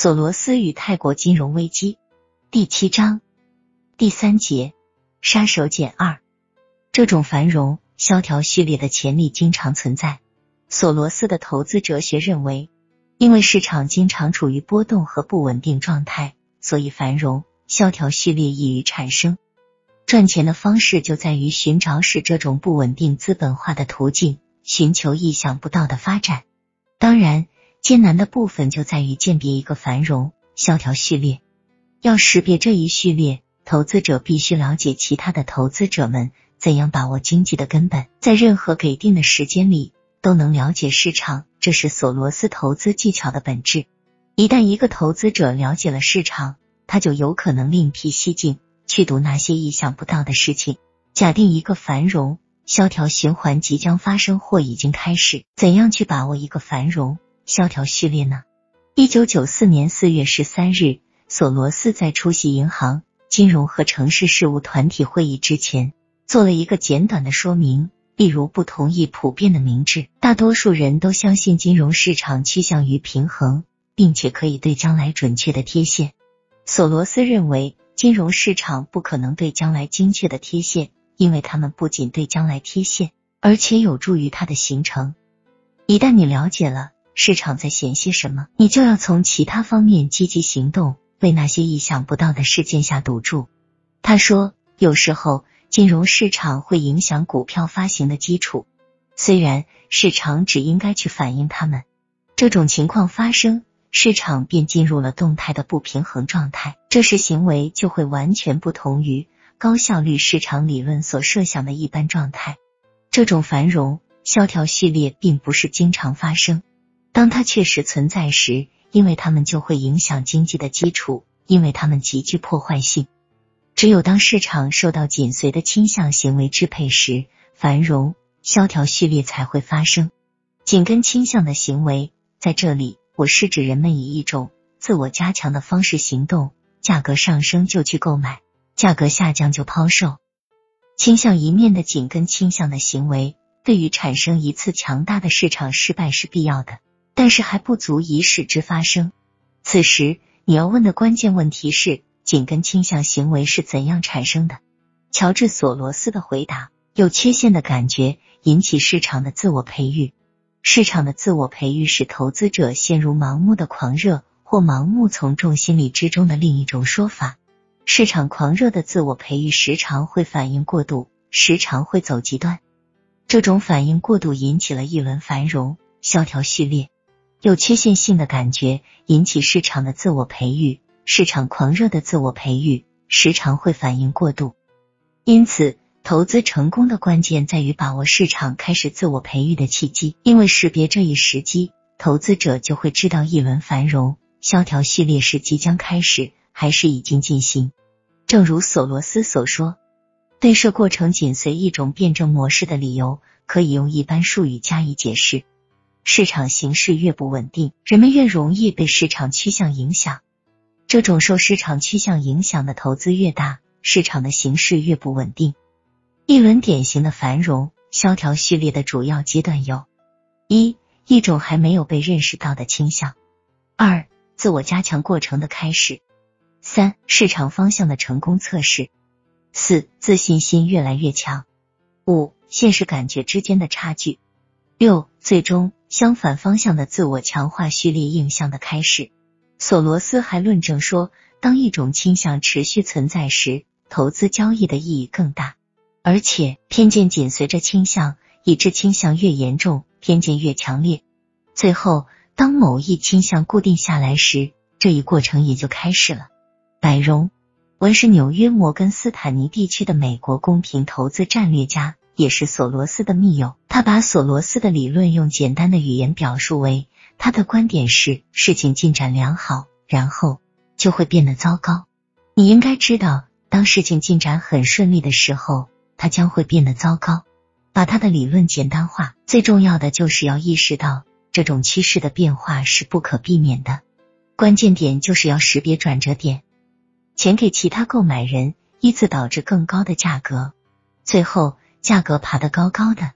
索罗斯与泰国金融危机第七章第三节杀手锏二。这种繁荣、萧条、序列的潜力经常存在。索罗斯的投资哲学认为，因为市场经常处于波动和不稳定状态，所以繁荣、萧条、序列易于产生。赚钱的方式就在于寻找使这种不稳定资本化的途径，寻求意想不到的发展。当然。艰难的部分就在于鉴别一个繁荣萧条序列。要识别这一序列，投资者必须了解其他的投资者们怎样把握经济的根本，在任何给定的时间里都能了解市场，这是索罗斯投资技巧的本质。一旦一个投资者了解了市场，他就有可能另辟蹊径，去读那些意想不到的事情。假定一个繁荣萧条循环即将发生或已经开始，怎样去把握一个繁荣？萧条序列呢？一九九四年四月十三日，索罗斯在出席银行、金融和城市事务团体会议之前，做了一个简短的说明。例如，不同意普遍的明智，大多数人都相信金融市场趋向于平衡，并且可以对将来准确的贴现。索罗斯认为，金融市场不可能对将来精确的贴现，因为他们不仅对将来贴现，而且有助于它的形成。一旦你了解了。市场在嫌些什么？你就要从其他方面积极行动，为那些意想不到的事件下赌注。他说，有时候金融市场会影响股票发行的基础，虽然市场只应该去反映他们。这种情况发生，市场便进入了动态的不平衡状态，这时行为就会完全不同于高效率市场理论所设想的一般状态。这种繁荣萧条序列并不是经常发生。当它确实存在时，因为它们就会影响经济的基础，因为它们极具破坏性。只有当市场受到紧随的倾向行为支配时，繁荣萧条序列才会发生。紧跟倾向的行为，在这里我是指人们以一种自我加强的方式行动，价格上升就去购买，价格下降就抛售。倾向一面的紧跟倾向的行为，对于产生一次强大的市场失败是必要的。但是还不足以使之发生。此时你要问的关键问题是：紧跟倾向行为是怎样产生的？乔治·索罗斯的回答：有缺陷的感觉引起市场的自我培育。市场的自我培育使投资者陷入盲目的狂热或盲目从众心理之中的另一种说法。市场狂热的自我培育时常会反应过度，时常会走极端。这种反应过度引起了一轮繁荣萧条序列。有缺陷性的感觉引起市场的自我培育，市场狂热的自我培育时常会反应过度。因此，投资成功的关键在于把握市场开始自我培育的契机，因为识别这一时机，投资者就会知道一轮繁荣萧条序列是即将开始还是已经进行。正如索罗斯所说，对设过程紧随一种辩证模式的理由，可以用一般术语加以解释。市场形势越不稳定，人们越容易被市场趋向影响。这种受市场趋向影响的投资越大，市场的形势越不稳定。一轮典型的繁荣萧条序列的主要阶段有：一、一种还没有被认识到的倾向；二、自我加强过程的开始；三、市场方向的成功测试；四、自信心越来越强；五、现实感觉之间的差距；六、最终。相反方向的自我强化序列印象的开始。索罗斯还论证说，当一种倾向持续存在时，投资交易的意义更大，而且偏见紧随着倾向，以致倾向越严重，偏见越强烈。最后，当某一倾向固定下来时，这一过程也就开始了。百荣文是纽约摩根斯坦尼地区的美国公平投资战略家。也是索罗斯的密友，他把索罗斯的理论用简单的语言表述为：他的观点是，事情进展良好，然后就会变得糟糕。你应该知道，当事情进展很顺利的时候，它将会变得糟糕。把他的理论简单化，最重要的就是要意识到这种趋势的变化是不可避免的。关键点就是要识别转折点，钱给其他购买人，依次导致更高的价格，最后。价格爬得高高的，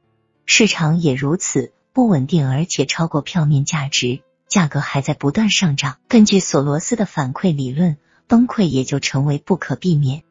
市场也如此不稳定，而且超过票面价值，价格还在不断上涨。根据索罗斯的反馈理论，崩溃也就成为不可避免。